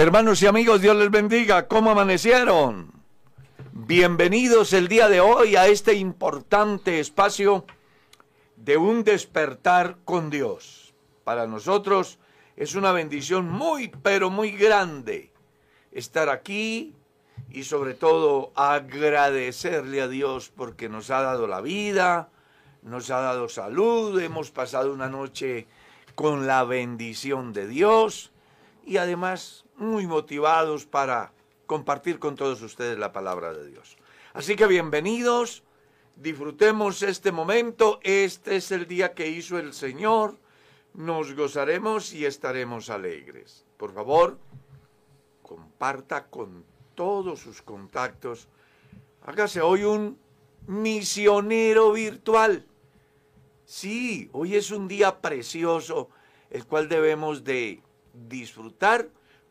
Hermanos y amigos, Dios les bendiga. ¿Cómo amanecieron? Bienvenidos el día de hoy a este importante espacio de un despertar con Dios. Para nosotros es una bendición muy, pero muy grande estar aquí y sobre todo agradecerle a Dios porque nos ha dado la vida, nos ha dado salud, hemos pasado una noche con la bendición de Dios y además muy motivados para compartir con todos ustedes la palabra de Dios. Así que bienvenidos, disfrutemos este momento, este es el día que hizo el Señor, nos gozaremos y estaremos alegres. Por favor, comparta con todos sus contactos, hágase hoy un misionero virtual. Sí, hoy es un día precioso, el cual debemos de disfrutar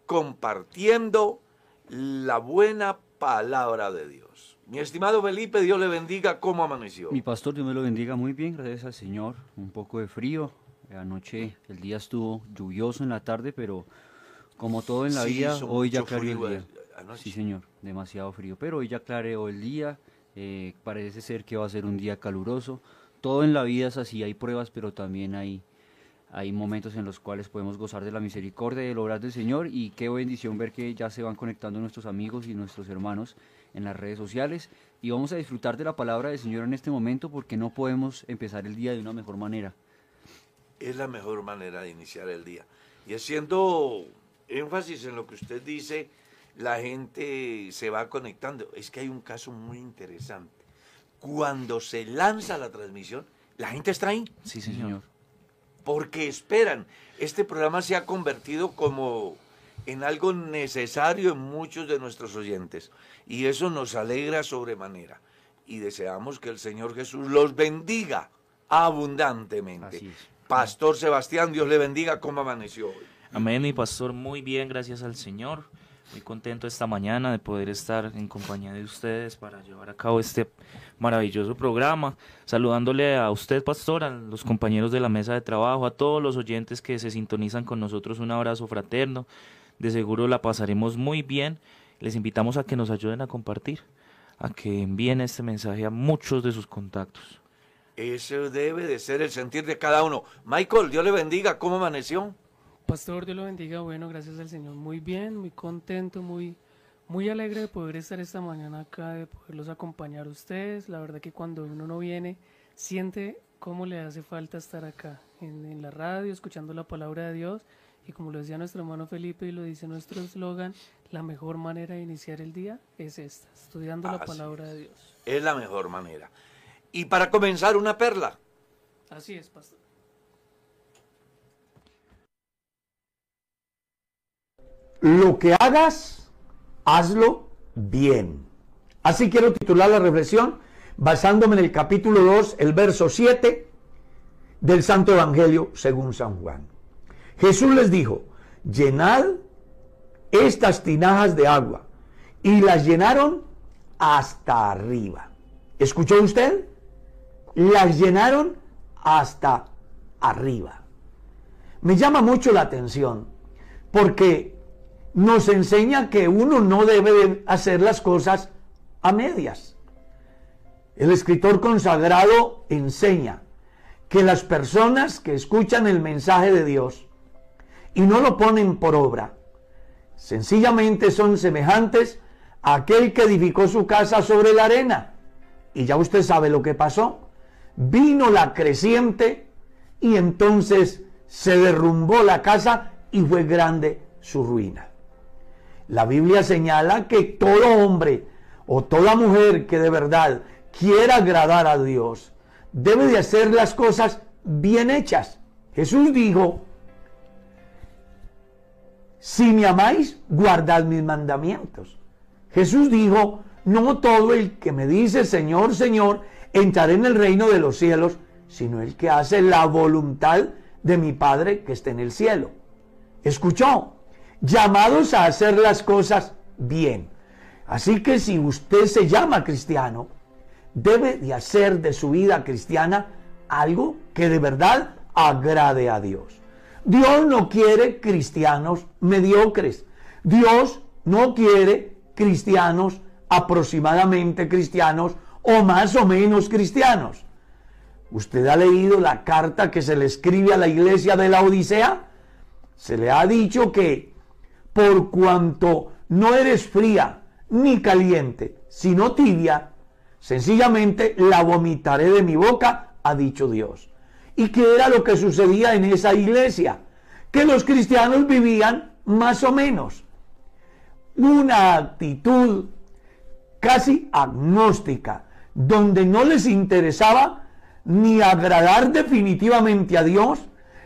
compartiendo la buena palabra de Dios. Mi estimado Felipe, Dios le bendiga. ¿Cómo amaneció? Mi pastor, Dios me lo bendiga muy bien, gracias al Señor. Un poco de frío. Anoche el día estuvo lluvioso en la tarde, pero como todo en la vida, hoy ya clareó el día. Sí, señor, demasiado frío. Pero hoy ya clareó el día. Eh, parece ser que va a ser un día caluroso. Todo en la vida es así, hay pruebas, pero también hay hay momentos en los cuales podemos gozar de la misericordia y del obrar del Señor y qué bendición ver que ya se van conectando nuestros amigos y nuestros hermanos en las redes sociales y vamos a disfrutar de la palabra del Señor en este momento porque no podemos empezar el día de una mejor manera. Es la mejor manera de iniciar el día. Y haciendo énfasis en lo que usted dice, la gente se va conectando. Es que hay un caso muy interesante. Cuando se lanza la transmisión, la gente está ahí. Sí, señor porque esperan. Este programa se ha convertido como en algo necesario en muchos de nuestros oyentes y eso nos alegra sobremanera y deseamos que el Señor Jesús los bendiga abundantemente. Pastor Sebastián, Dios le bendiga, ¿cómo amaneció hoy? Amén, mi pastor, muy bien, gracias al Señor. Muy contento esta mañana de poder estar en compañía de ustedes para llevar a cabo este maravilloso programa. Saludándole a usted, pastor, a los compañeros de la mesa de trabajo, a todos los oyentes que se sintonizan con nosotros, un abrazo fraterno. De seguro la pasaremos muy bien. Les invitamos a que nos ayuden a compartir, a que envíen este mensaje a muchos de sus contactos. Ese debe de ser el sentir de cada uno. Michael, Dios le bendiga. ¿Cómo amaneció? Pastor, Dios lo bendiga. Bueno, gracias al Señor. Muy bien, muy contento, muy, muy alegre de poder estar esta mañana acá, de poderlos acompañar a ustedes. La verdad que cuando uno no viene, siente cómo le hace falta estar acá, en, la radio, escuchando la palabra de Dios. Y como lo decía nuestro hermano Felipe y lo dice nuestro eslogan, la mejor manera de iniciar el día es esta, estudiando la palabra de Dios. Es la mejor manera. Y para comenzar, una perla. Así es, pastor. Lo que hagas, hazlo bien. Así quiero titular la reflexión basándome en el capítulo 2, el verso 7 del Santo Evangelio según San Juan. Jesús les dijo, llenad estas tinajas de agua. Y las llenaron hasta arriba. ¿Escuchó usted? Las llenaron hasta arriba. Me llama mucho la atención porque nos enseña que uno no debe hacer las cosas a medias. El escritor consagrado enseña que las personas que escuchan el mensaje de Dios y no lo ponen por obra, sencillamente son semejantes a aquel que edificó su casa sobre la arena. Y ya usted sabe lo que pasó. Vino la creciente y entonces se derrumbó la casa y fue grande su ruina. La Biblia señala que todo hombre o toda mujer que de verdad quiera agradar a Dios debe de hacer las cosas bien hechas. Jesús dijo, si me amáis, guardad mis mandamientos. Jesús dijo, no todo el que me dice Señor, Señor, entraré en el reino de los cielos, sino el que hace la voluntad de mi Padre que está en el cielo. ¿Escuchó? Llamados a hacer las cosas bien. Así que si usted se llama cristiano, debe de hacer de su vida cristiana algo que de verdad agrade a Dios. Dios no quiere cristianos mediocres. Dios no quiere cristianos aproximadamente cristianos o más o menos cristianos. ¿Usted ha leído la carta que se le escribe a la iglesia de la Odisea? Se le ha dicho que por cuanto no eres fría ni caliente, sino tibia, sencillamente la vomitaré de mi boca, ha dicho Dios. ¿Y qué era lo que sucedía en esa iglesia? Que los cristianos vivían más o menos. Una actitud casi agnóstica, donde no les interesaba ni agradar definitivamente a Dios,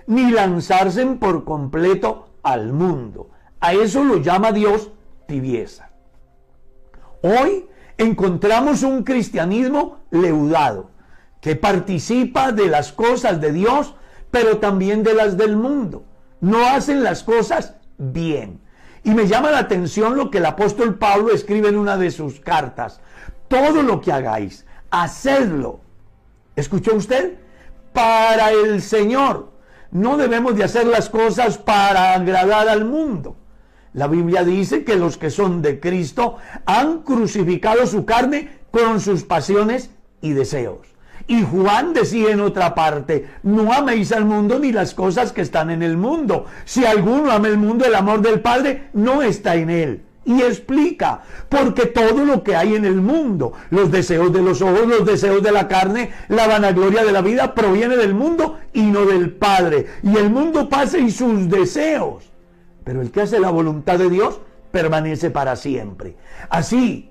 ni lanzarse por completo al mundo. A eso lo llama Dios tibieza. Hoy encontramos un cristianismo leudado, que participa de las cosas de Dios, pero también de las del mundo. No hacen las cosas bien. Y me llama la atención lo que el apóstol Pablo escribe en una de sus cartas. Todo lo que hagáis, hacedlo. ¿Escuchó usted? Para el Señor. No debemos de hacer las cosas para agradar al mundo. La Biblia dice que los que son de Cristo han crucificado su carne con sus pasiones y deseos. Y Juan decía en otra parte, no améis al mundo ni las cosas que están en el mundo. Si alguno ama el mundo, el amor del Padre no está en él. Y explica, porque todo lo que hay en el mundo, los deseos de los ojos, los deseos de la carne, la vanagloria de la vida, proviene del mundo y no del Padre. Y el mundo pasa y sus deseos. Pero el que hace la voluntad de Dios permanece para siempre. Así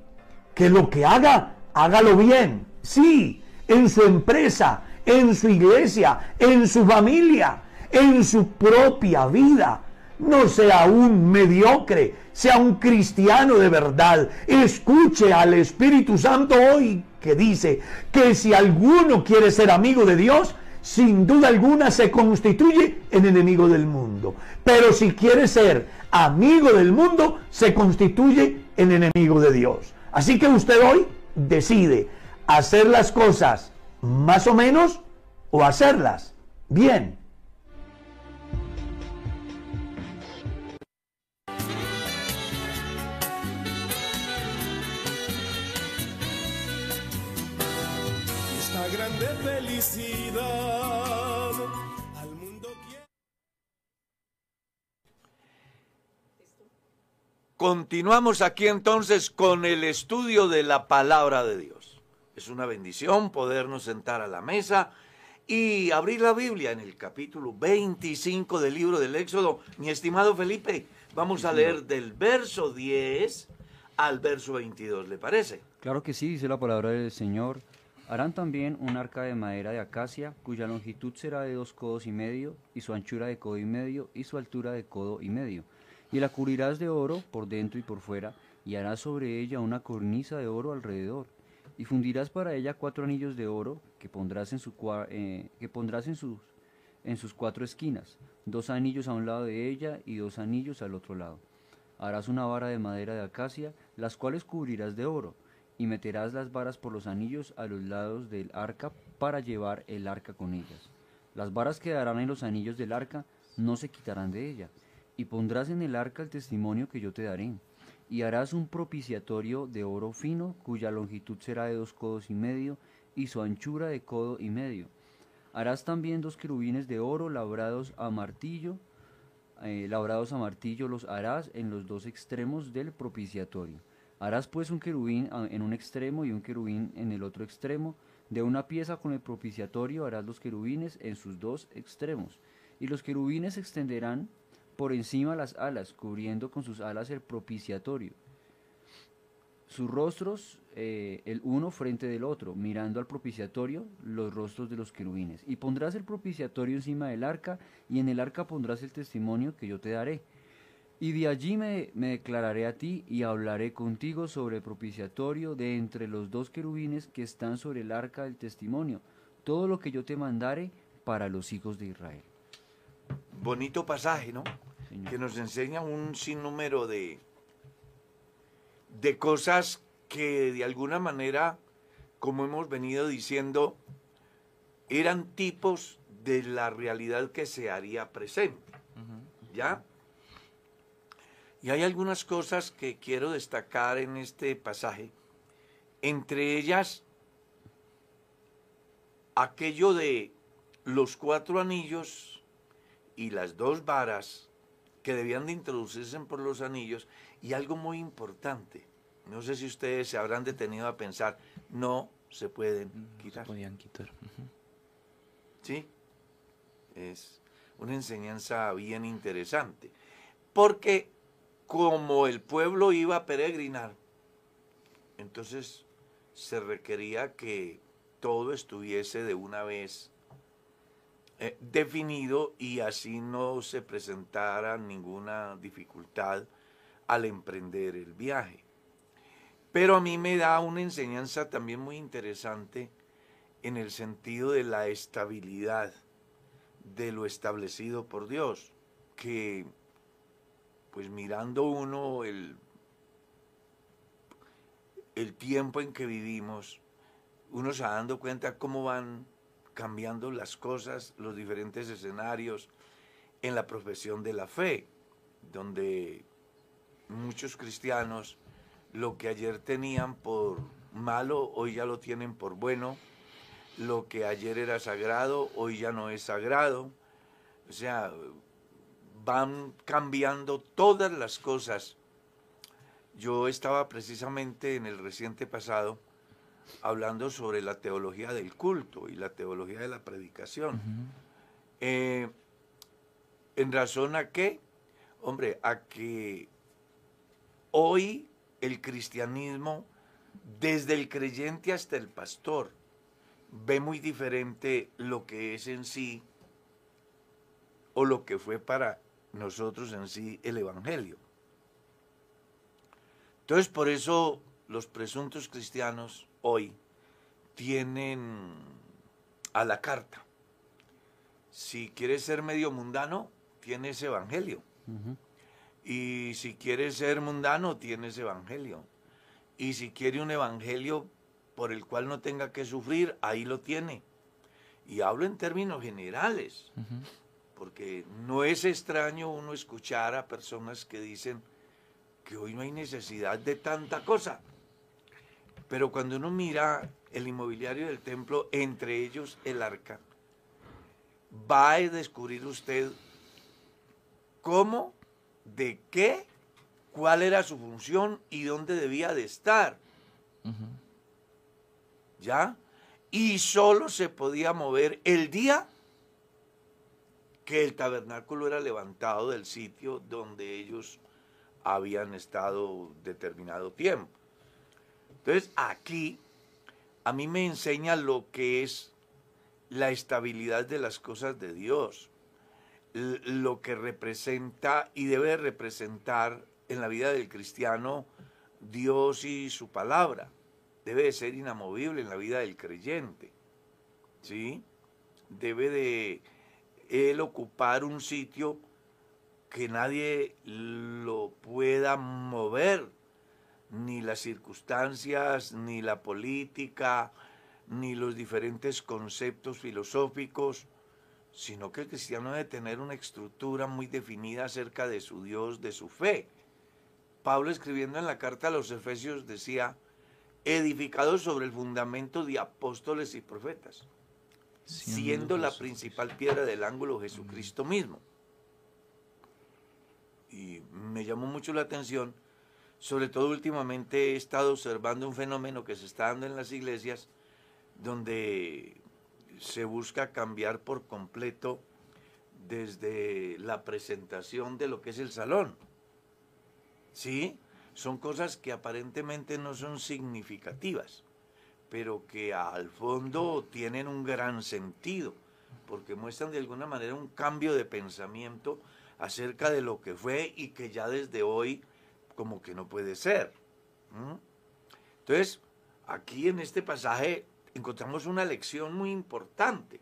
que lo que haga, hágalo bien. Sí, en su empresa, en su iglesia, en su familia, en su propia vida. No sea un mediocre, sea un cristiano de verdad. Escuche al Espíritu Santo hoy que dice que si alguno quiere ser amigo de Dios, sin duda alguna se constituye en enemigo del mundo. Pero si quiere ser amigo del mundo, se constituye en enemigo de Dios. Así que usted hoy decide hacer las cosas más o menos o hacerlas bien. Continuamos aquí entonces con el estudio de la palabra de Dios. Es una bendición podernos sentar a la mesa y abrir la Biblia en el capítulo 25 del libro del Éxodo. Mi estimado Felipe, vamos a leer del verso 10 al verso 22, ¿le parece? Claro que sí, dice la palabra del Señor. Harán también un arca de madera de acacia, cuya longitud será de dos codos y medio, y su anchura de codo y medio, y su altura de codo y medio. Y la cubrirás de oro por dentro y por fuera, y harás sobre ella una cornisa de oro alrededor y fundirás para ella cuatro anillos de oro que pondrás en, su, eh, que pondrás en, sus, en sus cuatro esquinas, dos anillos a un lado de ella y dos anillos al otro lado. Harás una vara de madera de acacia, las cuales cubrirás de oro, y meterás las varas por los anillos a los lados del arca para llevar el arca con ellas. Las varas quedarán en los anillos del arca, no se quitarán de ella, y pondrás en el arca el testimonio que yo te daré y harás un propiciatorio de oro fino, cuya longitud será de dos codos y medio, y su anchura de codo y medio. Harás también dos querubines de oro labrados a martillo, eh, labrados a martillo los harás en los dos extremos del propiciatorio. Harás pues un querubín en un extremo y un querubín en el otro extremo. De una pieza con el propiciatorio harás los querubines en sus dos extremos. Y los querubines extenderán por encima las alas, cubriendo con sus alas el propiciatorio. Sus rostros, eh, el uno frente del otro, mirando al propiciatorio, los rostros de los querubines. Y pondrás el propiciatorio encima del arca, y en el arca pondrás el testimonio que yo te daré. Y de allí me, me, declararé a ti y hablaré contigo sobre el propiciatorio de entre los dos querubines que están sobre el arca del testimonio, todo lo que yo te mandare para los hijos de Israel bonito pasaje, ¿no? Que nos enseña un sinnúmero de, de cosas que de alguna manera, como hemos venido diciendo, eran tipos de la realidad que se haría presente. ¿Ya? Y hay algunas cosas que quiero destacar en este pasaje. Entre ellas, aquello de los cuatro anillos y las dos varas que debían de introducirse por los anillos y algo muy importante. No sé si ustedes se habrán detenido a pensar, no se pueden quitar. podían quitar. ¿Sí? Es una enseñanza bien interesante. Porque como el pueblo iba a peregrinar, entonces se requería que todo estuviese de una vez eh, definido y así no se presentara ninguna dificultad al emprender el viaje. Pero a mí me da una enseñanza también muy interesante en el sentido de la estabilidad de lo establecido por Dios, que pues mirando uno el, el tiempo en que vivimos, uno se dando cuenta cómo van cambiando las cosas, los diferentes escenarios en la profesión de la fe, donde muchos cristianos lo que ayer tenían por malo, hoy ya lo tienen por bueno, lo que ayer era sagrado, hoy ya no es sagrado, o sea, van cambiando todas las cosas. Yo estaba precisamente en el reciente pasado, hablando sobre la teología del culto y la teología de la predicación. Eh, ¿En razón a qué? Hombre, a que hoy el cristianismo, desde el creyente hasta el pastor, ve muy diferente lo que es en sí o lo que fue para nosotros en sí el Evangelio. Entonces, por eso los presuntos cristianos hoy tienen a la carta. Si quieres ser medio mundano, tienes evangelio. Y si quieres ser mundano, tienes evangelio. Y si quiere un evangelio por el cual no tenga que sufrir, ahí lo tiene. Y hablo en términos generales, porque no es extraño uno escuchar a personas que dicen que hoy no hay necesidad de tanta cosa. Pero cuando uno mira el inmobiliario del templo, entre ellos el arca, va a descubrir usted cómo, de qué, cuál era su función y dónde debía de estar. ¿Ya? Y solo se podía mover el día que el tabernáculo era levantado del sitio donde ellos habían estado determinado tiempo. Entonces aquí a mí me enseña lo que es la estabilidad de las cosas de Dios, lo que representa y debe representar en la vida del cristiano Dios y su palabra. Debe de ser inamovible en la vida del creyente. ¿Sí? Debe de él ocupar un sitio que nadie lo pueda mover ni las circunstancias, ni la política, ni los diferentes conceptos filosóficos, sino que el cristiano debe tener una estructura muy definida acerca de su Dios, de su fe. Pablo escribiendo en la carta a los Efesios decía, edificado sobre el fundamento de apóstoles y profetas, siendo la principal piedra del ángulo Jesucristo mismo. Y me llamó mucho la atención sobre todo últimamente he estado observando un fenómeno que se está dando en las iglesias donde se busca cambiar por completo desde la presentación de lo que es el salón. ¿Sí? Son cosas que aparentemente no son significativas, pero que al fondo tienen un gran sentido, porque muestran de alguna manera un cambio de pensamiento acerca de lo que fue y que ya desde hoy como que no puede ser. Entonces, aquí en este pasaje encontramos una lección muy importante.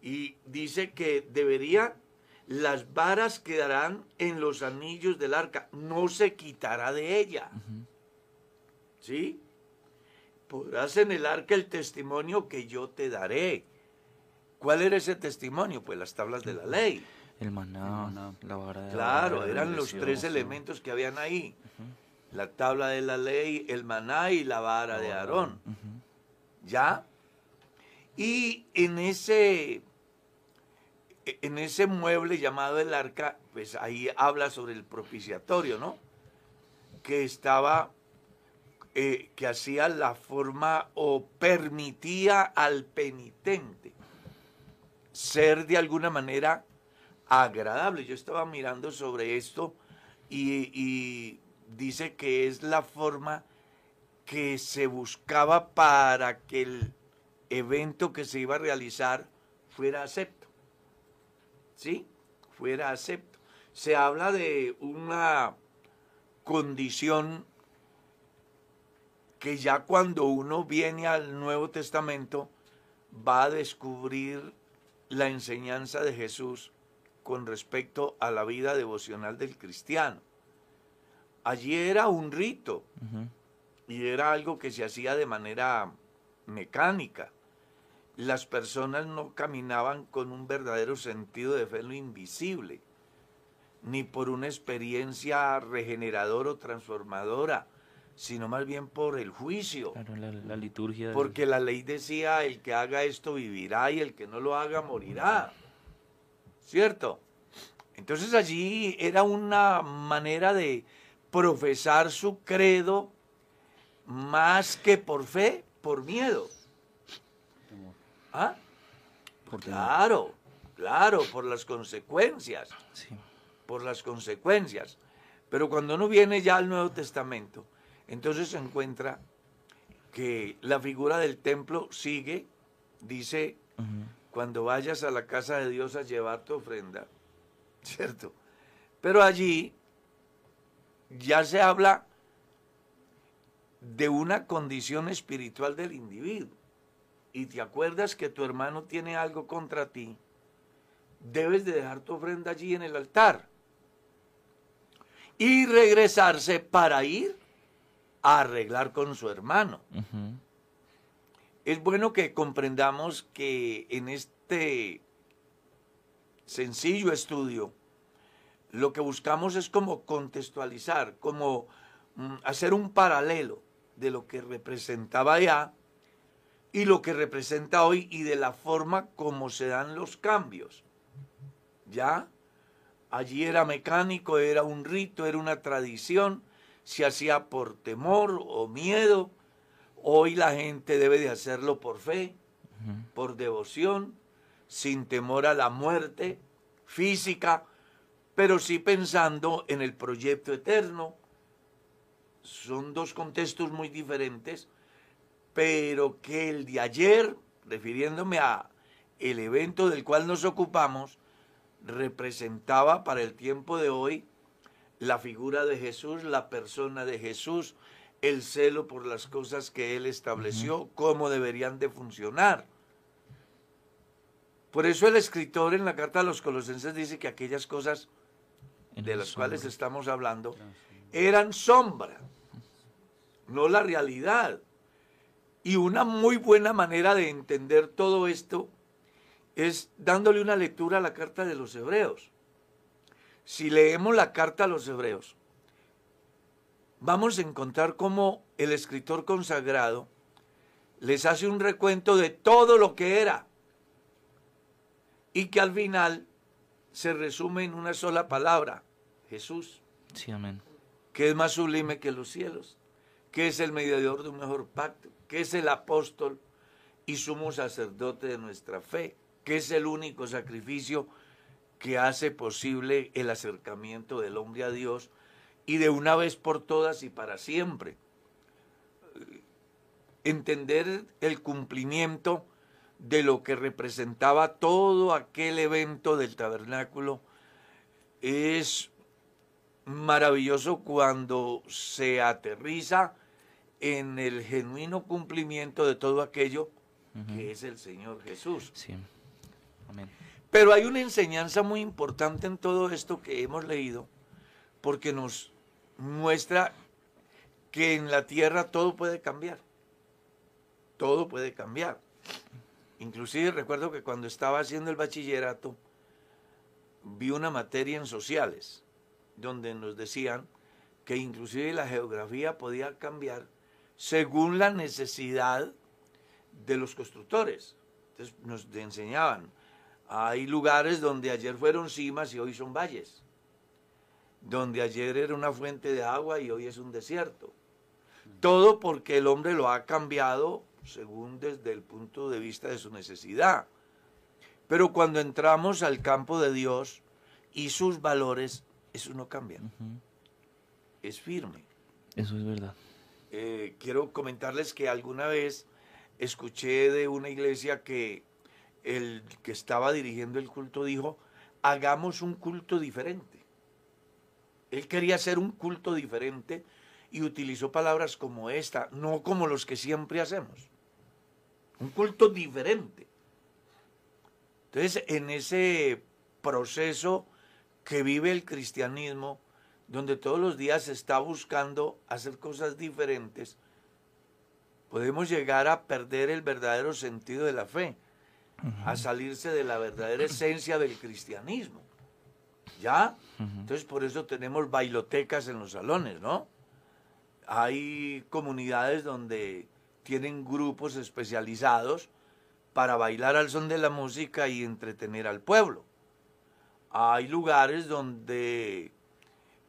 Y dice que debería, las varas quedarán en los anillos del arca, no se quitará de ella. ¿Sí? Podrás en el arca el testimonio que yo te daré. ¿Cuál era ese testimonio? Pues las tablas de la ley. El maná, la vara de Claro, eran los tres elementos que habían ahí. La tabla de la ley, el maná y la vara de Aarón. ¿Ya? Y en ese, en ese mueble llamado el arca, pues ahí habla sobre el propiciatorio, ¿no? Que estaba, eh, que hacía la forma o permitía al penitente ser de alguna manera agradable. Yo estaba mirando sobre esto y, dice que es la forma que se buscaba para que el evento que se iba a realizar fuera acepto. ¿Sí? Fuera acepto. Se habla de una condición que ya cuando uno viene al Nuevo Testamento va a descubrir la enseñanza de Jesús con respecto a la vida devocional del cristiano. Allí era un rito y era algo que se hacía de manera mecánica. Las personas no caminaban con un verdadero sentido de fe en lo invisible, ni por una experiencia regeneradora o transformadora, sino más bien por el juicio. la, liturgia. Porque la ley decía, el que haga esto vivirá y el que no lo haga morirá. ¿Cierto? Entonces allí era una manera de profesar su credo más que por fe, por miedo. ¿Ah? claro, claro, por las consecuencias. Sí. Por las consecuencias. Pero cuando uno viene ya al Nuevo Testamento, entonces se encuentra que la figura del templo sigue, dice, cuando vayas a la casa de Dios a llevar tu ofrenda, ¿cierto? Pero allí ya se habla de una condición espiritual del individuo. Y te acuerdas que tu hermano tiene algo contra ti, debes de dejar tu ofrenda allí en el altar y regresarse para ir a arreglar con su hermano. Es bueno que comprendamos que en este sencillo estudio, lo que buscamos es como contextualizar, como mm, hacer un paralelo de lo que representaba ya y lo que representa hoy y de la forma como se dan los cambios. ¿Ya? Allí era mecánico, era un rito, era una tradición, se hacía por temor o miedo. Hoy la gente debe de hacerlo por fe, por devoción, sin temor a la muerte física, pero sí pensando en el proyecto eterno. Son dos contextos muy diferentes, pero que el de ayer, refiriéndome a el evento del cual nos ocupamos, representaba para el tiempo de hoy la figura de Jesús, la persona de Jesús, el celo por las cosas que Él estableció, cómo deberían de funcionar. Por eso el escritor en la carta a los colosenses dice que aquellas cosas de las cuales estamos hablando eran sombra, no la realidad. Y una muy buena manera de entender todo esto es dándole una lectura a la carta de los hebreos si leemos la carta a los hebreos, vamos a encontrar cómo el escritor consagrado les hace un recuento de todo lo que era y que al final se resume en una sola palabra, Jesús. Sí, amén. Que es más sublime que los cielos, que es el mediador de un mejor pacto, que es el apóstol y sumo sacerdote de nuestra fe, que es el único sacrificio que hace posible el acercamiento del hombre a Dios y de una vez por todas y para siempre. Entender el cumplimiento de lo que representaba todo aquel evento del tabernáculo es maravilloso cuando se aterriza en el genuino cumplimiento de todo aquello que es el Señor Jesús. Sí. Amén. Pero hay una enseñanza muy importante en todo esto que hemos leído, porque nos muestra que en la tierra todo puede cambiar. Todo puede cambiar. Inclusive recuerdo que cuando estaba haciendo el bachillerato, vi una materia en sociales donde nos decían que inclusive la geografía podía cambiar según la necesidad de los constructores. Entonces nos enseñaban, hay lugares donde ayer fueron cimas y hoy son valles, donde ayer era una fuente de agua y hoy es un desierto. Todo porque el hombre lo ha cambiado según desde el punto de vista de su necesidad. Pero cuando entramos al campo de Dios y sus valores, eso no cambia. Es firme. Eso es verdad. Eh, quiero comentarles que alguna vez escuché de una iglesia que el que estaba dirigiendo el culto dijo, hagamos un culto diferente. Él quería hacer un culto diferente y utilizó palabras como esta, no como los que siempre hacemos. Un culto diferente. Entonces, en ese proceso que vive el cristianismo, donde todos los días se está buscando hacer cosas diferentes, podemos llegar a perder el verdadero sentido de la fe, a salirse de la verdadera esencia del cristianismo. ¿Ya? Entonces por eso tenemos bailotecas en los salones, ¿no? Hay comunidades donde tienen grupos especializados para bailar al son de la música y entretener al pueblo. Hay lugares donde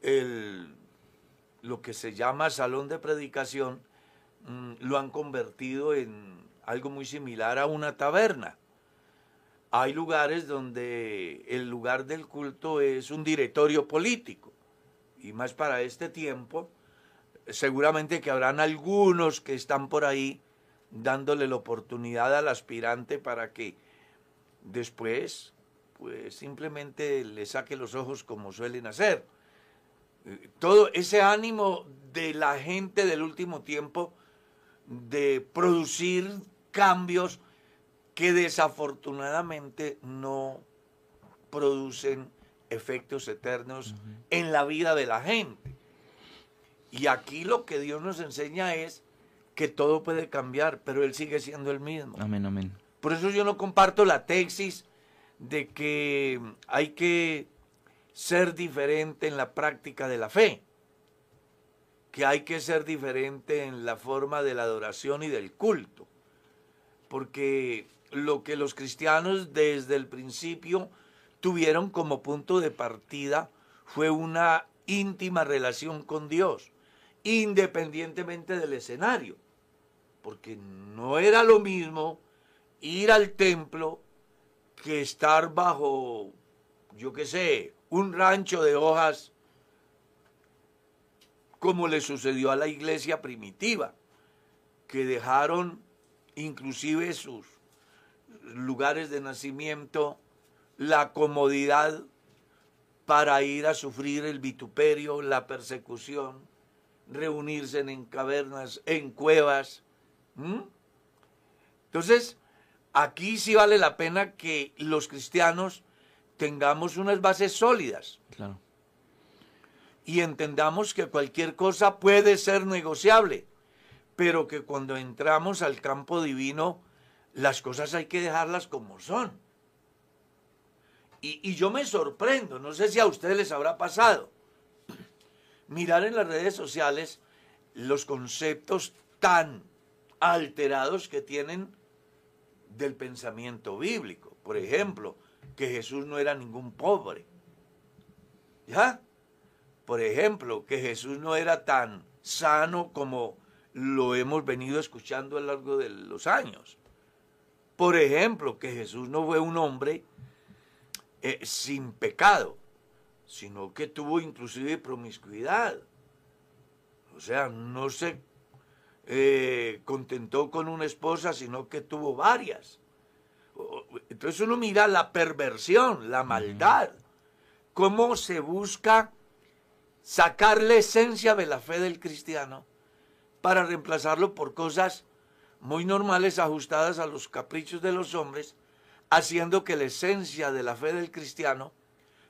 el, lo que se llama salón de predicación mm, lo han convertido en algo muy similar a una taberna. Hay lugares donde el lugar del culto es un directorio político. Y más para este tiempo, seguramente que habrán algunos que están por ahí dándole la oportunidad al aspirante para que después pues simplemente le saque los ojos como suelen hacer. Todo ese ánimo de la gente del último tiempo de producir cambios que desafortunadamente no producen efectos eternos en la vida de la gente. Y aquí lo que Dios nos enseña es que todo puede cambiar, pero Él sigue siendo el mismo. Amén, amén. Por eso yo no comparto la tesis de que hay que ser diferente en la práctica de la fe, que hay que ser diferente en la forma de la adoración y del culto, porque lo que los cristianos desde el principio tuvieron como punto de partida fue una íntima relación con Dios, independientemente del escenario, porque no era lo mismo ir al templo que estar bajo, yo qué sé, un rancho de hojas, como le sucedió a la iglesia primitiva, que dejaron inclusive sus lugares de nacimiento, la comodidad para ir a sufrir el vituperio, la persecución, reunirse en cavernas, en cuevas. Entonces, aquí sí vale la pena que los cristianos tengamos unas bases sólidas. Claro. Y entendamos que cualquier cosa puede ser negociable, pero que cuando entramos al campo divino, las cosas hay que dejarlas como son. Y, yo me sorprendo, no sé si a ustedes les habrá pasado, mirar en las redes sociales los conceptos tan alterados que tienen del pensamiento bíblico. Por ejemplo, que Jesús no era ningún pobre. ¿Ya? Por ejemplo, que Jesús no era tan sano como lo hemos venido escuchando a lo largo de los años. Por ejemplo, que Jesús no fue un hombre eh, sin pecado, sino que tuvo inclusive promiscuidad. O sea, no se eh, contentó con una esposa, sino que tuvo varias. Entonces uno mira la perversión, la maldad, cómo se busca sacar la esencia de la fe del cristiano para reemplazarlo por cosas muy normales ajustadas a los caprichos de los hombres, haciendo que la esencia de la fe del cristiano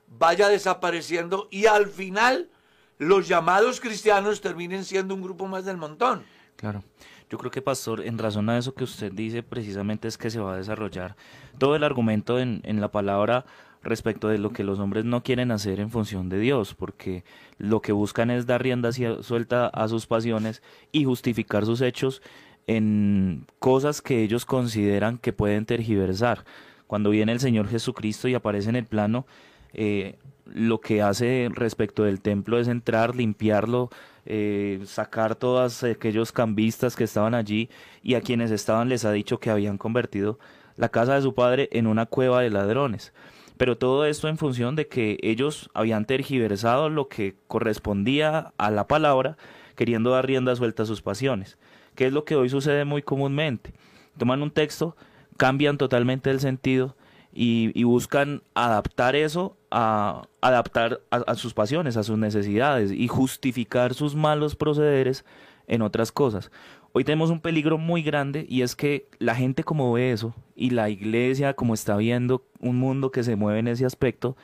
vaya desapareciendo y al final los llamados cristianos terminen siendo un grupo más del montón. Claro. Yo creo que, Pastor, en razón a eso que usted dice, precisamente es que se va a desarrollar todo el argumento en, en la palabra respecto de lo que los hombres no quieren hacer en función de Dios, porque lo que buscan es dar rienda suelta a sus pasiones y justificar sus hechos en cosas que ellos consideran que pueden tergiversar. Cuando viene el Señor Jesucristo y aparece en el plano, eh, lo que hace respecto del templo es entrar, limpiarlo, eh, sacar todos aquellos cambistas que estaban allí y a quienes estaban les ha dicho que habían convertido la casa de su padre en una cueva de ladrones. Pero todo esto en función de que ellos habían tergiversado lo que correspondía a la palabra, queriendo dar rienda suelta a sus pasiones, que es lo que hoy sucede muy comúnmente. Toman un texto, cambian totalmente el sentido y, buscan adaptar eso a adaptar a, sus pasiones, a sus necesidades y justificar sus malos procederes en otras cosas. Hoy tenemos un peligro muy grande y es que la gente como ve eso y la iglesia como está viendo un mundo que se mueve en ese aspecto,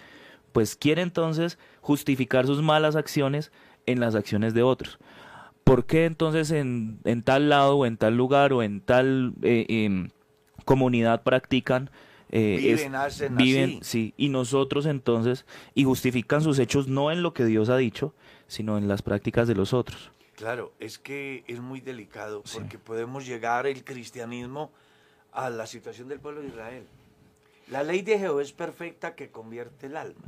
pues quiere entonces justificar sus malas acciones en las acciones de otros. ¿Por qué entonces en, tal lado o en tal lugar o en tal eh, em, comunidad practican eh, viven, hacen viven sí, y nosotros entonces, y justifican sus hechos no en lo que Dios ha dicho, sino en las prácticas de los otros. Claro, es que es muy delicado porque podemos llegar el cristianismo a la situación del pueblo de Israel. La ley de Jehová es perfecta que convierte el alma.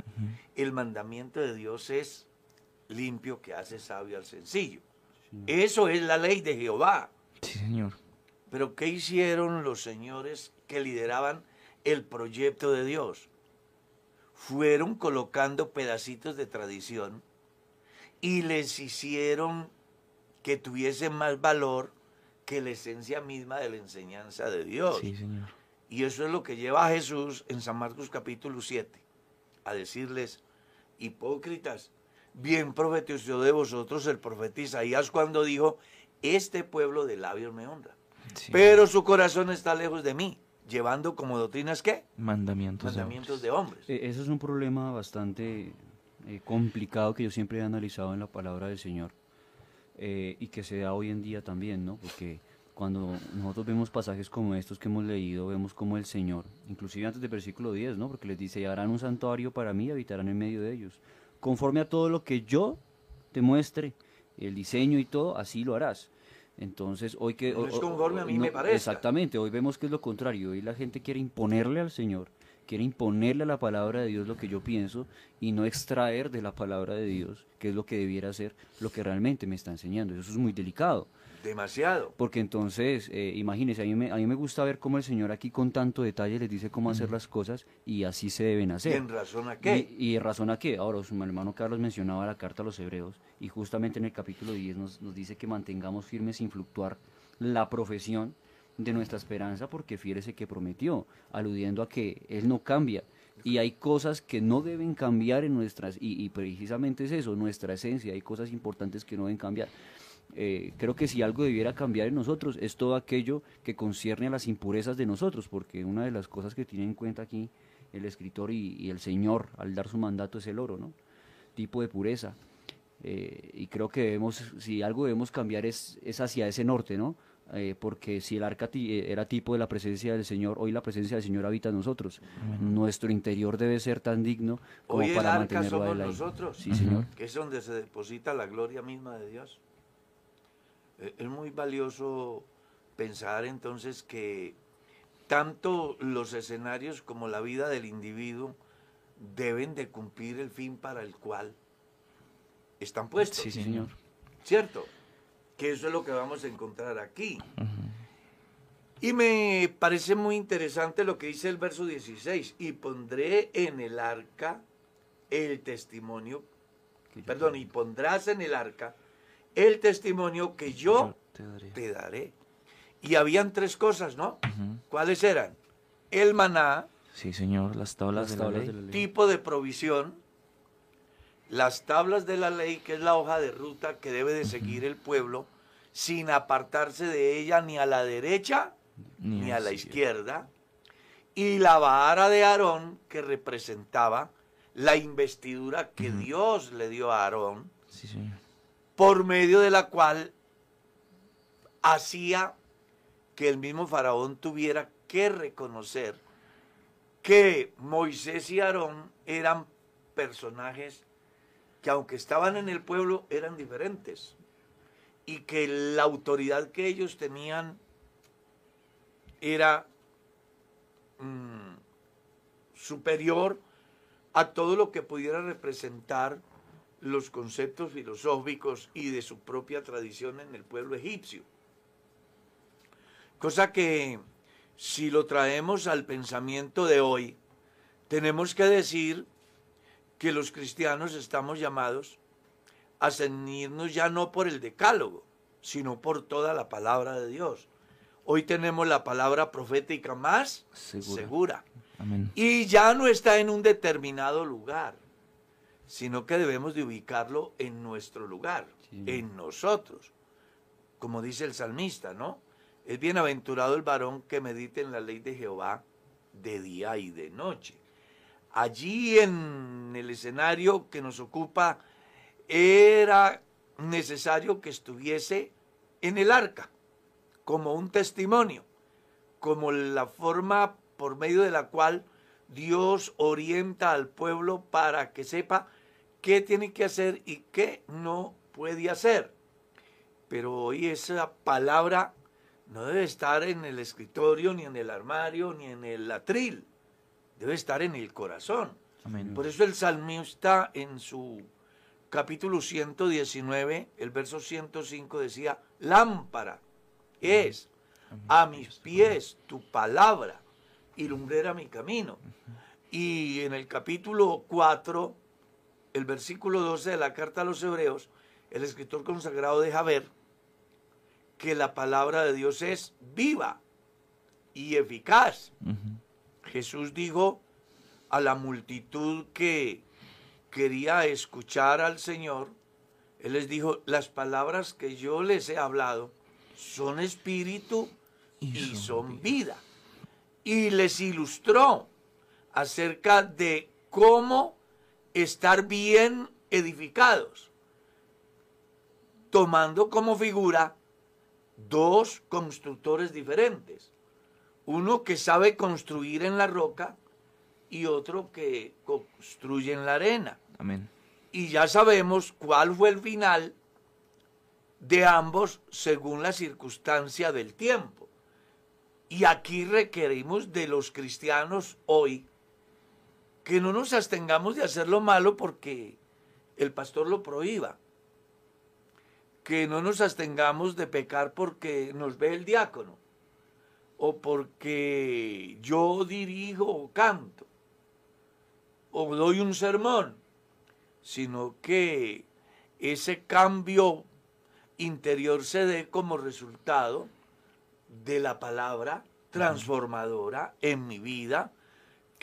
El mandamiento de Dios es limpio que hace sabio al sencillo. Eso es la ley de Jehová. Sí, Señor. Pero ¿qué hicieron los señores que lideraban el proyecto de Dios? Fueron colocando pedacitos de tradición y les hicieron que tuviese más valor que la esencia misma de la enseñanza de Dios. Sí, Señor. Y eso es lo que lleva a Jesús en San Marcos capítulo 7, a decirles, hipócritas, bien profetizó de vosotros el profeta Isaías cuando dijo, este pueblo de labios me honra, pero su corazón está lejos de mí, llevando como doctrinas qué? Mandamientos, Mandamientos de hombres. E, eso es un problema bastante eh, complicado que yo siempre he analizado en la palabra del Señor eh, y que se da hoy en día también, ¿no? Porque cuando nosotros vemos pasajes como estos que hemos leído, vemos como el Señor, inclusive antes del versículo 10, ¿no? Porque les dice, y harán un santuario para mí y habitarán en medio de ellos. Conforme a todo lo que yo te muestre, el diseño y todo, así lo harás. Entonces, hoy que... No es conforme a mí me parece. Exactamente, hoy vemos que es lo contrario. Hoy la gente quiere imponerle al Señor, quiere imponerle a la palabra de Dios lo que yo pienso y no extraer de la palabra de Dios qué es lo que debiera ser lo que realmente me está enseñando. Eso es muy delicado. Demasiado. Porque entonces, eh, imagínense, a mí, me, a mí me gusta ver cómo el Señor aquí con tanto detalle les dice cómo hacer las cosas y así se deben hacer. ¿Y en razón a qué? Y, en razón a qué. Ahora, su hermano Carlos mencionaba la carta a los hebreos y justamente en el capítulo 10 nos, nos dice que mantengamos firmes sin fluctuar la profesión de nuestra esperanza porque fiel es que prometió, aludiendo a que Él no cambia y hay cosas que no deben cambiar en nuestras, y, precisamente es eso, nuestra esencia, hay cosas importantes que no deben cambiar. Eh, creo que si algo debiera cambiar en nosotros es todo aquello que concierne a las impurezas de nosotros, porque una de las cosas que tiene en cuenta aquí el escritor y, el Señor al dar su mandato es el oro, ¿no? Tipo de pureza. Eh, y creo que debemos, si algo debemos cambiar es, es hacia ese norte, ¿no? Eh, porque si el arca eh, era tipo de la presencia del Señor, hoy la presencia del Señor habita en nosotros. Nuestro interior debe ser tan digno como para mantenerlo a nosotros, sí, Señor. que es donde se deposita la gloria misma de Dios. Eh, es muy valioso pensar entonces que tanto los escenarios como la vida del individuo deben de cumplir el fin para el cual están puestos. Sí, señor. ¿Cierto? que eso es lo que vamos a encontrar aquí. Y me parece muy interesante lo que dice el verso 16, y pondré en el arca el testimonio, perdón, y pondrás en el arca el testimonio que yo, te, daré. Y habían tres cosas, ¿no? ¿Cuáles eran? El maná. Sí, señor, las tablas, de, la ley. Tipo de provisión. Las tablas de la ley, que es la hoja de ruta que debe de seguir el pueblo sin apartarse de ella ni a la derecha ni, a la izquierda. Y la vara de Aarón, que representaba la investidura que Dios le dio a Aarón, por medio de la cual hacía que el mismo faraón tuviera que reconocer que Moisés y Aarón eran personajes que aunque estaban en el pueblo eran diferentes y que la autoridad que ellos tenían era mm, superior a todo lo que pudiera representar los conceptos filosóficos y de su propia tradición en el pueblo egipcio. Cosa que si lo traemos al pensamiento de hoy, tenemos que decir que los cristianos estamos llamados a ceñirnos ya no por el decálogo, sino por toda la palabra de Dios. Hoy tenemos la palabra profética más segura. Y ya no está en un determinado lugar, sino que debemos de ubicarlo en nuestro lugar, en nosotros. Como dice el salmista, ¿no? Es bienaventurado el varón que medite en la ley de Jehová de día y de noche. Allí en el escenario que nos ocupa era necesario que estuviese en el arca como un testimonio, como la forma por medio de la cual Dios orienta al pueblo para que sepa qué tiene que hacer y qué no puede hacer. Pero hoy esa palabra no debe estar en el escritorio, ni en el armario, ni en el atril. Debe estar en el corazón. Por eso el salmista en su capítulo 119, el verso 105 decía, lámpara es a mis pies tu palabra y lumbrera mi camino. Y en el capítulo 4, el versículo 12 de la carta a los hebreos, el escritor consagrado deja ver que la palabra de Dios es viva y eficaz. Jesús dijo a la multitud que quería escuchar al Señor, Él les dijo, las palabras que yo les he hablado son espíritu y, son vida. Y les ilustró acerca de cómo estar bien edificados, tomando como figura dos constructores diferentes. Uno que sabe construir en la roca y otro que construye en la arena. Amén. Y ya sabemos cuál fue el final de ambos según la circunstancia del tiempo. Y aquí requerimos de los cristianos hoy que no nos abstengamos de hacer lo malo porque el pastor lo prohíba. Que no nos abstengamos de pecar porque nos ve el diácono o porque yo dirijo o canto o doy un sermón, sino que ese cambio interior se dé como resultado de la palabra transformadora en mi vida,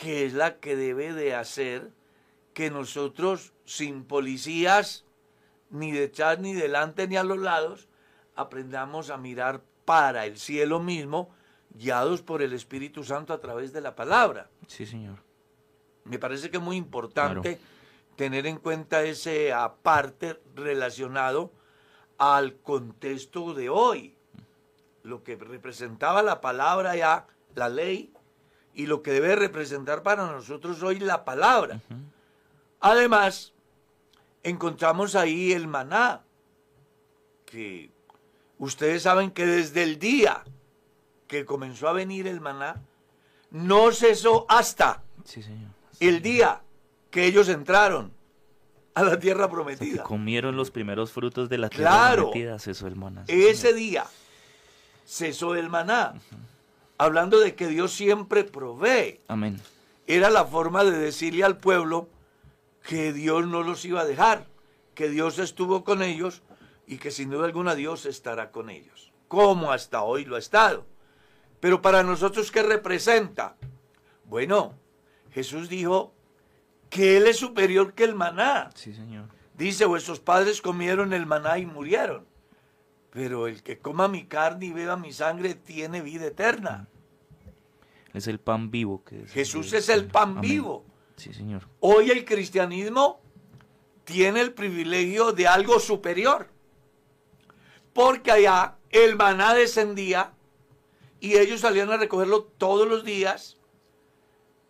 que es la que debe de hacer que nosotros, sin policías, ni detrás, ni delante, ni a los lados, aprendamos a mirar para el cielo mismo, guiados por el Espíritu Santo a través de la palabra. Sí, Señor. Me parece que es muy importante tener en cuenta ese aparte relacionado al contexto de hoy, lo que representaba la palabra ya, la ley, y lo que debe representar para nosotros hoy la palabra. Además, encontramos ahí el maná, que ustedes saben que desde el día que comenzó a venir el maná, no cesó hasta el día que ellos entraron a la tierra prometida. comieron los primeros frutos de la tierra prometida, cesó el maná. ese día cesó el maná. Hablando de que Dios siempre provee. Amén. Era la forma de decirle al pueblo que Dios no los iba a dejar, que Dios estuvo con ellos y que sin duda alguna Dios estará con ellos, como hasta hoy lo ha estado. Pero para nosotros, ¿qué representa? Bueno, Jesús dijo, que Él es superior que el maná. Sí, Señor. Dice, vuestros padres comieron el maná y murieron. Pero el que coma mi carne y beba mi sangre tiene vida eterna. Es el pan vivo. que Jesús es el pan vivo. Sí, Señor. Hoy el cristianismo tiene el privilegio de algo superior. Porque allá el maná descendía y ellos salían a recogerlo todos los días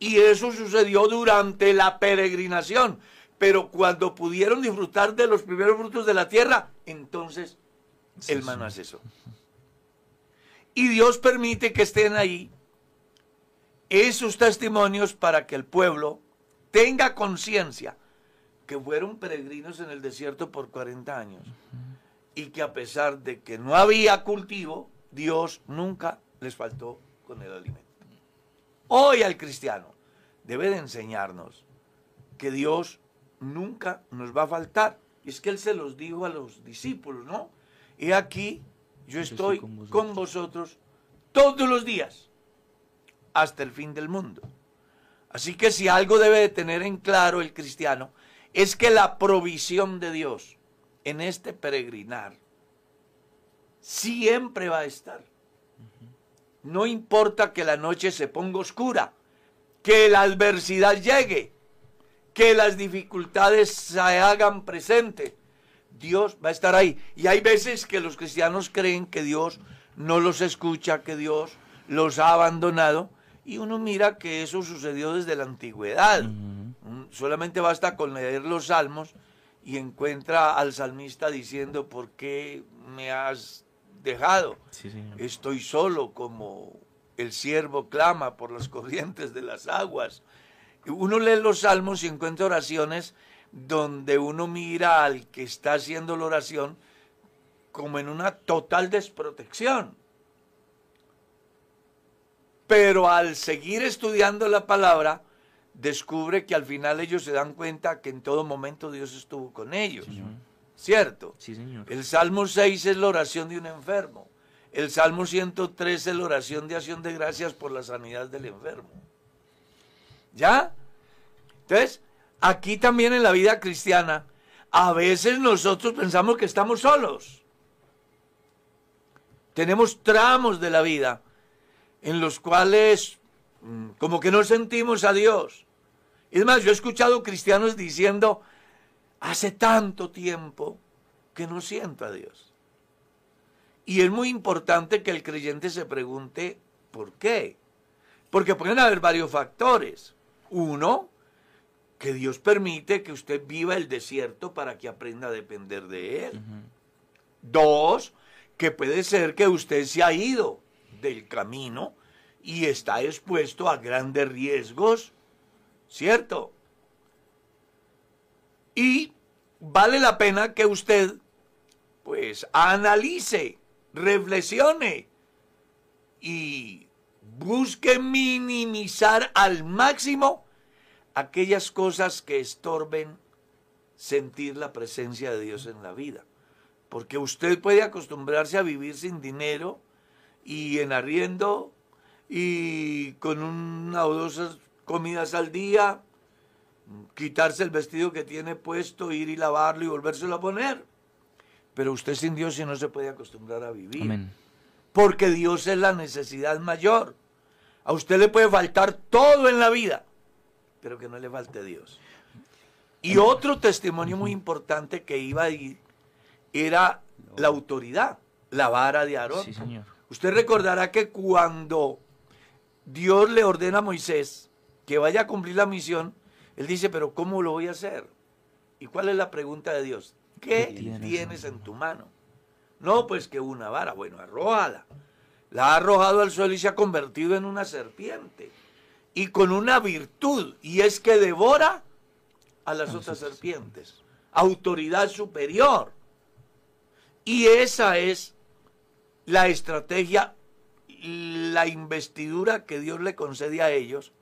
Y eso sucedió durante la peregrinación. Pero cuando pudieron disfrutar de los primeros frutos de la tierra, entonces el maná cesó. Y Dios permite que estén ahí esos testimonios para que el pueblo tenga conciencia que fueron peregrinos en el desierto por 40 años y que a pesar de que no había cultivo, Dios nunca les faltó con el alimento. Hoy al cristiano debe de enseñarnos que Dios nunca nos va a faltar. Y es que Él se los dijo a los discípulos, ¿no? Y aquí yo estoy, con vosotros todos los días hasta el fin del mundo. Así que si algo debe de tener en claro el cristiano, es que la provisión de Dios en este peregrinar siempre va a estar. No importa que la noche se ponga oscura, que la adversidad llegue, que las dificultades se hagan presente. Dios va a estar ahí. Y hay veces que los cristianos creen que Dios no los escucha, que Dios los ha abandonado. Y uno mira que eso sucedió desde la antigüedad. Solamente basta con leer los salmos y encuentra al salmista diciendo, ¿por qué me has dejado? Estoy solo como el siervo clama por las corrientes de las aguas. Uno lee los salmos y encuentra oraciones donde uno mira al que está haciendo la oración como en una total desprotección. Pero al seguir estudiando la palabra, descubre que al final ellos se dan cuenta que en todo momento Dios estuvo con ellos. ¿Cierto? Sí, señor. El Salmo 6 es la oración de un enfermo. El Salmo 103 es la oración de acción de gracias por la sanidad del enfermo. ¿Ya? Entonces, aquí también en la vida cristiana, a veces nosotros pensamos que estamos solos. Tenemos tramos de la vida en los cuales mm, como que no sentimos a Dios. Es más, yo he escuchado cristianos diciendo, hace tanto tiempo que no siento a Dios. Y es muy importante que el creyente se pregunte, ¿por qué? Porque pueden haber varios factores. Uno, que Dios permite que usted viva el desierto para que aprenda a depender de Él. Dos, que puede ser que usted se ha ido del camino y está expuesto a grandes riesgos, ¿cierto? Y vale la pena que usted, pues, analice, reflexione y busque minimizar al máximo aquellas cosas que estorben sentir la presencia de Dios en la vida. Porque usted puede acostumbrarse a vivir sin dinero y en arriendo y con una o dos comidas al día, quitarse el vestido que tiene puesto, ir y lavarlo y volvérselo a poner. Pero usted sin Dios sí no se puede acostumbrar a vivir. Porque Dios es la necesidad mayor. A usted le puede faltar todo en la vida, pero que no le falte Dios. Y otro testimonio muy importante que iba a ir era la autoridad, la vara de Aarón. Sí, señor. Usted recordará que cuando Dios le ordena a Moisés que vaya a cumplir la misión, él dice, pero ¿cómo lo voy a hacer? ¿Y cuál es la pregunta de Dios? ¿Qué, tienes, en tu mano? No, pues que una vara, bueno, arrójala. La ha arrojado al suelo y se ha convertido en una serpiente. Y con una virtud, y es que devora a las otras serpientes. Autoridad superior. Y esa es la estrategia la investidura que Dios le concede a ellos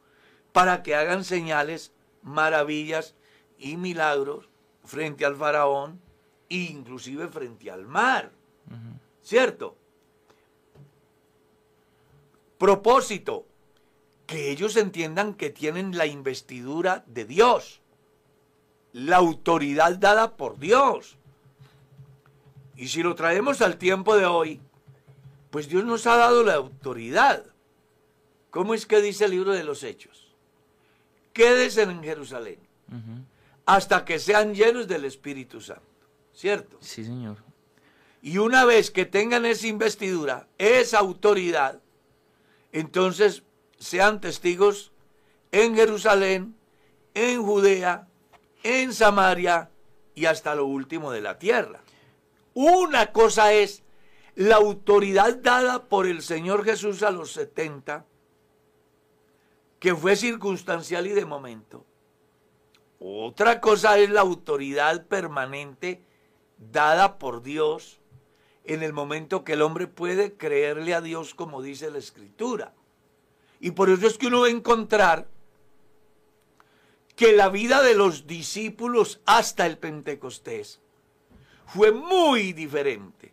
para que hagan señales, maravillas y milagros frente al faraón e inclusive frente al mar. ¿Cierto? Propósito, que ellos entiendan que tienen la investidura de Dios, la autoridad dada por Dios. Y si lo traemos al tiempo de hoy, pues Dios nos ha dado la autoridad. ¿Cómo es que dice el libro de los Hechos? Quédense en Jerusalén hasta que sean llenos del Espíritu Santo. ¿Cierto? Sí, Señor. Y una vez que tengan esa investidura, esa autoridad, entonces sean testigos en Jerusalén, en Judea, en Samaria y hasta lo último de la tierra. Una cosa es la autoridad dada por el Señor Jesús a los 70, que fue circunstancial y de momento. Otra cosa es la autoridad permanente dada por Dios en el momento que el hombre puede creerle a Dios como dice la Escritura. Y por eso es que uno va a encontrar que la vida de los discípulos hasta el Pentecostés fue muy diferente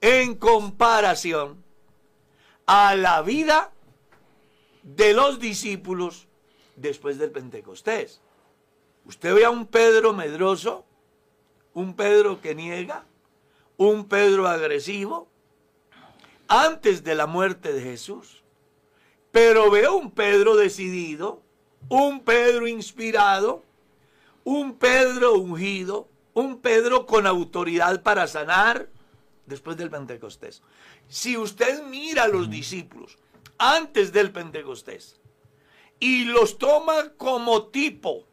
en comparación a la vida de los discípulos después del Pentecostés. Usted ve a un Pedro medroso, un Pedro que niega, un Pedro agresivo, antes de la muerte de Jesús. Pero ve a un Pedro decidido, un Pedro inspirado, un Pedro ungido, un Pedro con autoridad para sanar después del Pentecostés. Si usted mira a los discípulos antes del Pentecostés y los toma como tipo,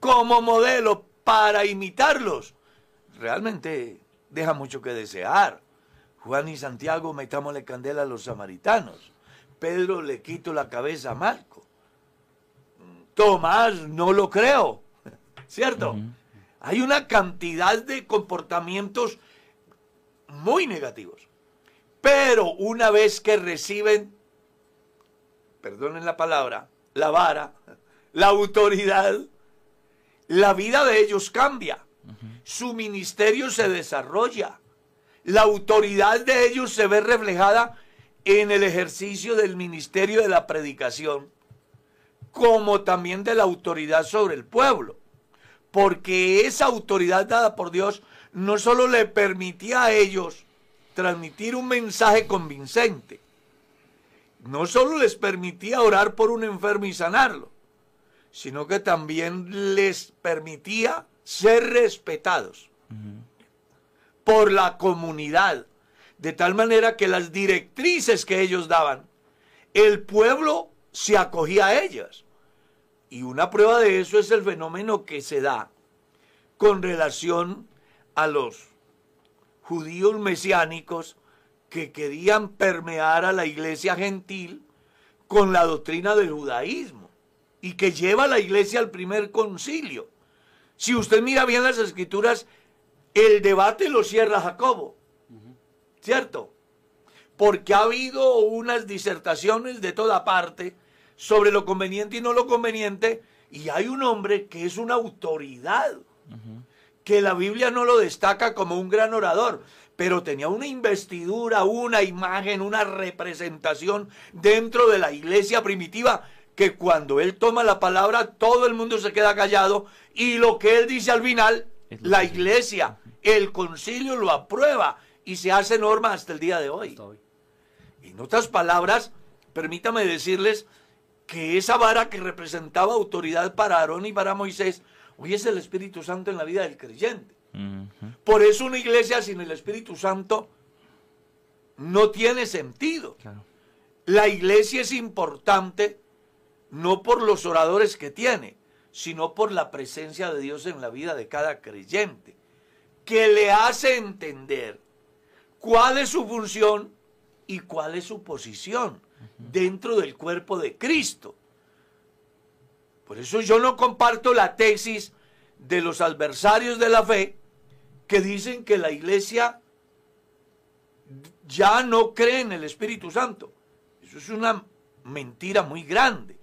como modelo para imitarlos, realmente deja mucho que desear. Juan y Santiago metámosle candela a los samaritanos. Pedro le quito la cabeza a Marco. Tomás no lo creo. ¿Cierto? Hay una cantidad de comportamientos muy negativos. Pero una vez que reciben, perdonen la palabra, la vara, la autoridad, la vida de ellos cambia. Su ministerio se desarrolla. La autoridad de ellos se ve reflejada en el ejercicio del ministerio de la predicación, como también de la autoridad sobre el pueblo. Porque esa autoridad dada por Dios no solo le permitía a ellos transmitir un mensaje convincente, no solo les permitía orar por un enfermo y sanarlo, sino que también les permitía ser respetados por la comunidad, de tal manera que las directrices que ellos daban, el pueblo se acogía a ellas. Y una prueba de eso es el fenómeno que se da con relación a los judíos mesiánicos que querían permear a la iglesia gentil con la doctrina del judaísmo y que lleva a la iglesia al primer concilio. Si usted mira bien las escrituras, el debate lo cierra Jacobo, ¿cierto? Porque ha habido unas disertaciones de toda parte sobre lo conveniente y no lo conveniente, y hay un hombre que es una autoridad que la Biblia no lo destaca como un gran orador, pero tenía una investidura, una imagen, una representación dentro de la iglesia primitiva que cuando él toma la palabra todo el mundo se queda callado y lo que él dice al final, la iglesia, el concilio lo aprueba y se hace norma hasta el día de hoy. En otras palabras, permítame decirles que esa vara que representaba autoridad para Aarón y para Moisés Hoy es el Espíritu Santo en la vida del creyente. Por eso una iglesia sin el Espíritu Santo no tiene sentido. La iglesia es importante no por los oradores que tiene, sino por la presencia de Dios en la vida de cada creyente, que le hace entender cuál es su función y cuál es su posición dentro del cuerpo de Cristo. Por eso yo no comparto la tesis de los adversarios de la fe que dicen que la iglesia ya no cree en el Espíritu Santo. Eso es una mentira muy grande.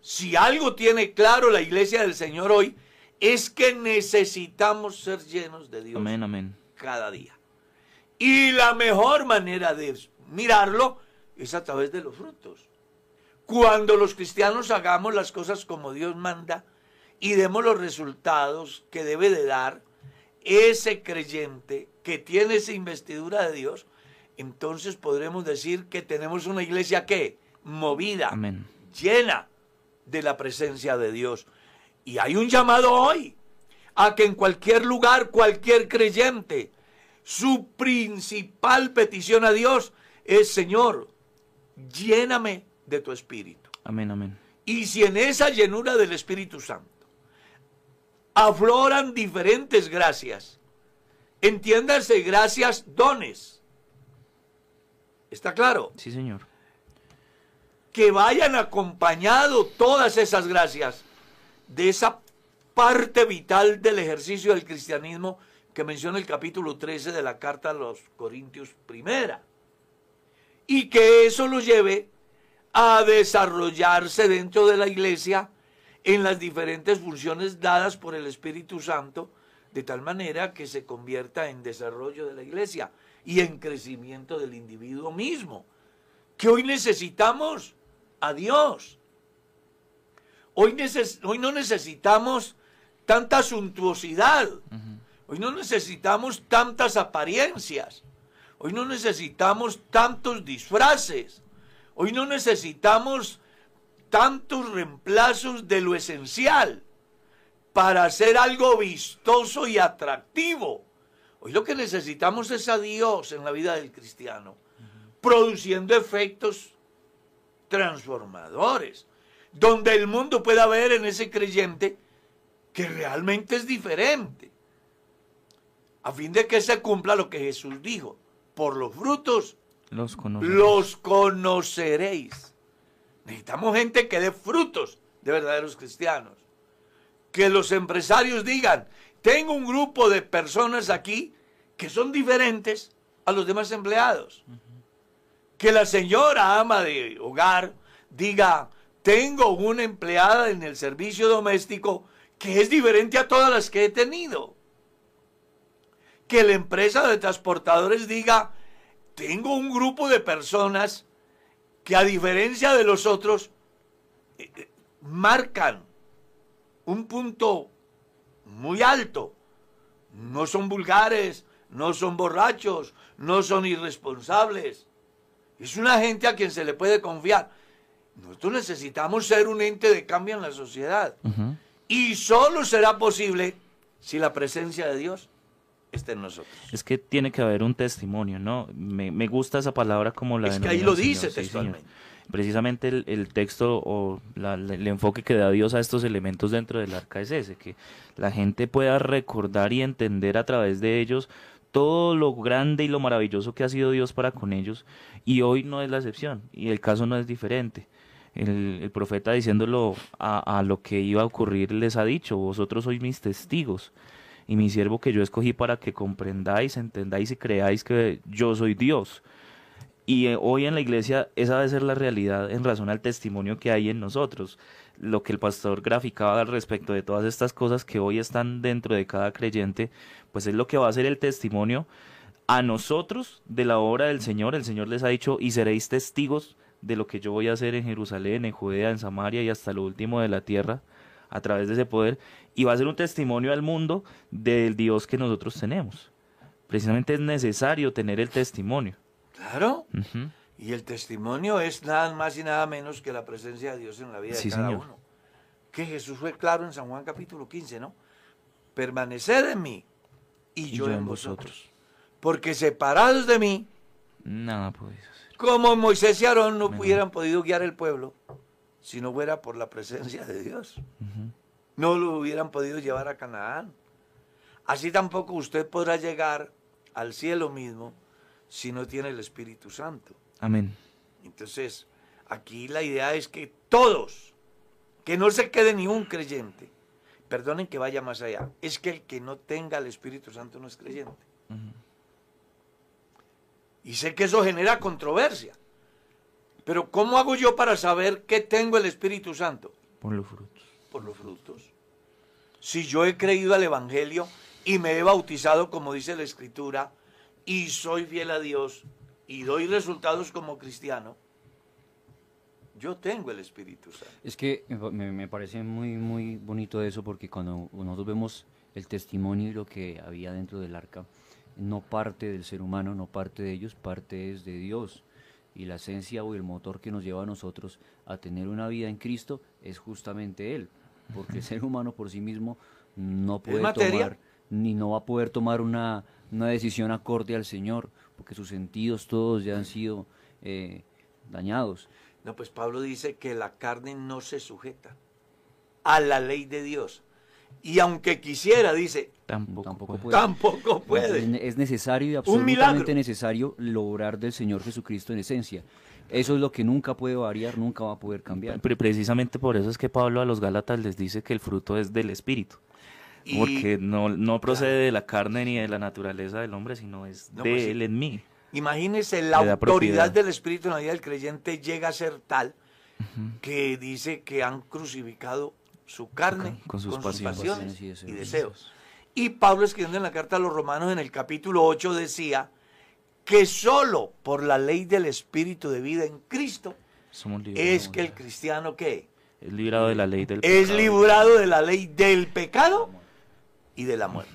Si algo tiene claro la iglesia del Señor hoy, es que necesitamos ser llenos de Dios amén, amén. cada día. Y la mejor manera de mirarlo es a través de los frutos. Cuando los cristianos hagamos las cosas como Dios manda y demos los resultados que debe de dar ese creyente que tiene esa investidura de Dios, entonces podremos decir que tenemos una iglesia que movida, llena de la presencia de Dios. Y hay un llamado hoy a que en cualquier lugar, cualquier creyente, su principal petición a Dios es, Señor, lléname de tu espíritu. Amén, amén. Y si en esa llenura del Espíritu Santo afloran diferentes gracias, entiéndase gracias, dones. ¿Está claro? Sí, Señor. Que vayan acompañado todas esas gracias de esa parte vital del ejercicio del cristianismo que menciona el capítulo 13 de la carta a los Corintios primera. Y que eso lo lleve a desarrollarse dentro de la iglesia en las diferentes funciones dadas por el Espíritu Santo, de tal manera que se convierta en desarrollo de la iglesia y en crecimiento del individuo mismo. Que hoy necesitamos a Dios. Hoy, hoy no necesitamos tanta suntuosidad. Hoy no necesitamos tantas apariencias. Hoy no necesitamos tantos disfraces. Hoy no necesitamos tantos reemplazos de lo esencial para hacer algo vistoso y atractivo. Hoy lo que necesitamos es a Dios en la vida del cristiano, produciendo efectos transformadores, donde el mundo pueda ver en ese creyente que realmente es diferente, a fin de que se cumpla lo que Jesús dijo, por los frutos los, los conoceréis. Necesitamos gente que dé frutos de verdaderos cristianos. Que los empresarios digan, tengo un grupo de personas aquí que son diferentes a los demás empleados. Que la señora ama de hogar diga, tengo una empleada en el servicio doméstico que es diferente a todas las que he tenido. Que la empresa de transportadores diga, tengo un grupo de personas que a diferencia de los otros, eh, eh, marcan un punto muy alto. No son vulgares, no son borrachos, no son irresponsables. Es una gente a quien se le puede confiar. Nosotros necesitamos ser un ente de cambio en la sociedad. Y solo será posible si la presencia de Dios está en nosotros. Es que tiene que haber un testimonio, ¿no? Me, gusta esa palabra como la... Es que ahí lo dice textualmente. Precisamente el, texto o el enfoque que da Dios a estos elementos dentro del arca es ese, que la gente pueda recordar y entender a través de ellos todo lo grande y lo maravilloso que ha sido Dios para con ellos y hoy no es la excepción y el caso no es diferente. El, profeta diciéndolo a, a, lo que iba a ocurrir les ha dicho, vosotros sois mis testigos y mi siervo que yo escogí para que comprendáis, entendáis y creáis que yo soy Dios. Y eh, hoy en la iglesia esa debe ser la realidad en razón al testimonio que hay en nosotros. Lo que el pastor graficaba al respecto de todas estas cosas que hoy están dentro de cada creyente, pues es lo que va a ser el testimonio a nosotros de la obra del Señor. El Señor les ha dicho, y seréis testigos de lo que yo voy a hacer en Jerusalén, en Judea, en Samaria y hasta lo último de la tierra a través de ese poder y va a ser un testimonio al mundo del Dios que nosotros tenemos. Precisamente es necesario tener el testimonio. Claro. Y el testimonio es nada más y nada menos que la presencia de Dios en la vida de cada uno. Que Jesús fue claro en San Juan capítulo 15, ¿no? Permaneced en mí y, yo, en vosotros. Porque separados de mí, nada podéis hacer. Como Moisés y Aarón no hubieran podido guiar el pueblo si no fuera por la presencia de Dios. No lo hubieran podido llevar a Canaán. Así tampoco usted podrá llegar al cielo mismo si no tiene el Espíritu Santo. Amén. Entonces, aquí la idea es que todos, que no se quede ni un creyente, perdonen que vaya más allá, es que el que no tenga el Espíritu Santo no es creyente. Y sé que eso genera controversia. Pero ¿cómo hago yo para saber que tengo el Espíritu Santo? Por los frutos. Por los frutos. Si yo he creído al Evangelio y me he bautizado, como dice la Escritura, y soy fiel a Dios y doy resultados como cristiano, yo tengo el Espíritu Santo. Es que me, parece muy, muy bonito eso porque cuando nosotros vemos el testimonio y lo que había dentro del arca, no parte del ser humano, no parte de ellos, parte es de Dios y la esencia o el motor que nos lleva a nosotros a tener una vida en Cristo es justamente Él, porque el ser humano por sí mismo no puede tomar, ni no va a poder tomar una, decisión acorde al Señor, porque sus sentidos todos ya han sido eh, dañados. No, pues Pablo dice que la carne no se sujeta a la ley de Dios. Y aunque quisiera, dice, Tampoco, Tampoco puede. puede. tampoco puede. Es necesario y absolutamente necesario lograr del Señor Jesucristo en esencia. Eso es lo que nunca puede variar, nunca va a poder cambiar. Pre- Precisamente por eso es que Pablo a los Gálatas les dice que el fruto es del Espíritu. Y- Porque no, no procede de la carne ni de la naturaleza del hombre, sino es No, de pues él en mí. Imagínese, la autoridad propiedad. del Espíritu en la vida del creyente llega a ser tal que dice que han crucificado su carne Con sus pasiones. Pasiones y y deseos. deseos. Y Pablo escribiendo en la carta a los romanos en el capítulo 8 decía que solo por la ley del Espíritu de vida en Cristo Somos es que el cristiano ¿qué? Es librado de la ley del es pecado. librado de la ley del pecado y de la muerte.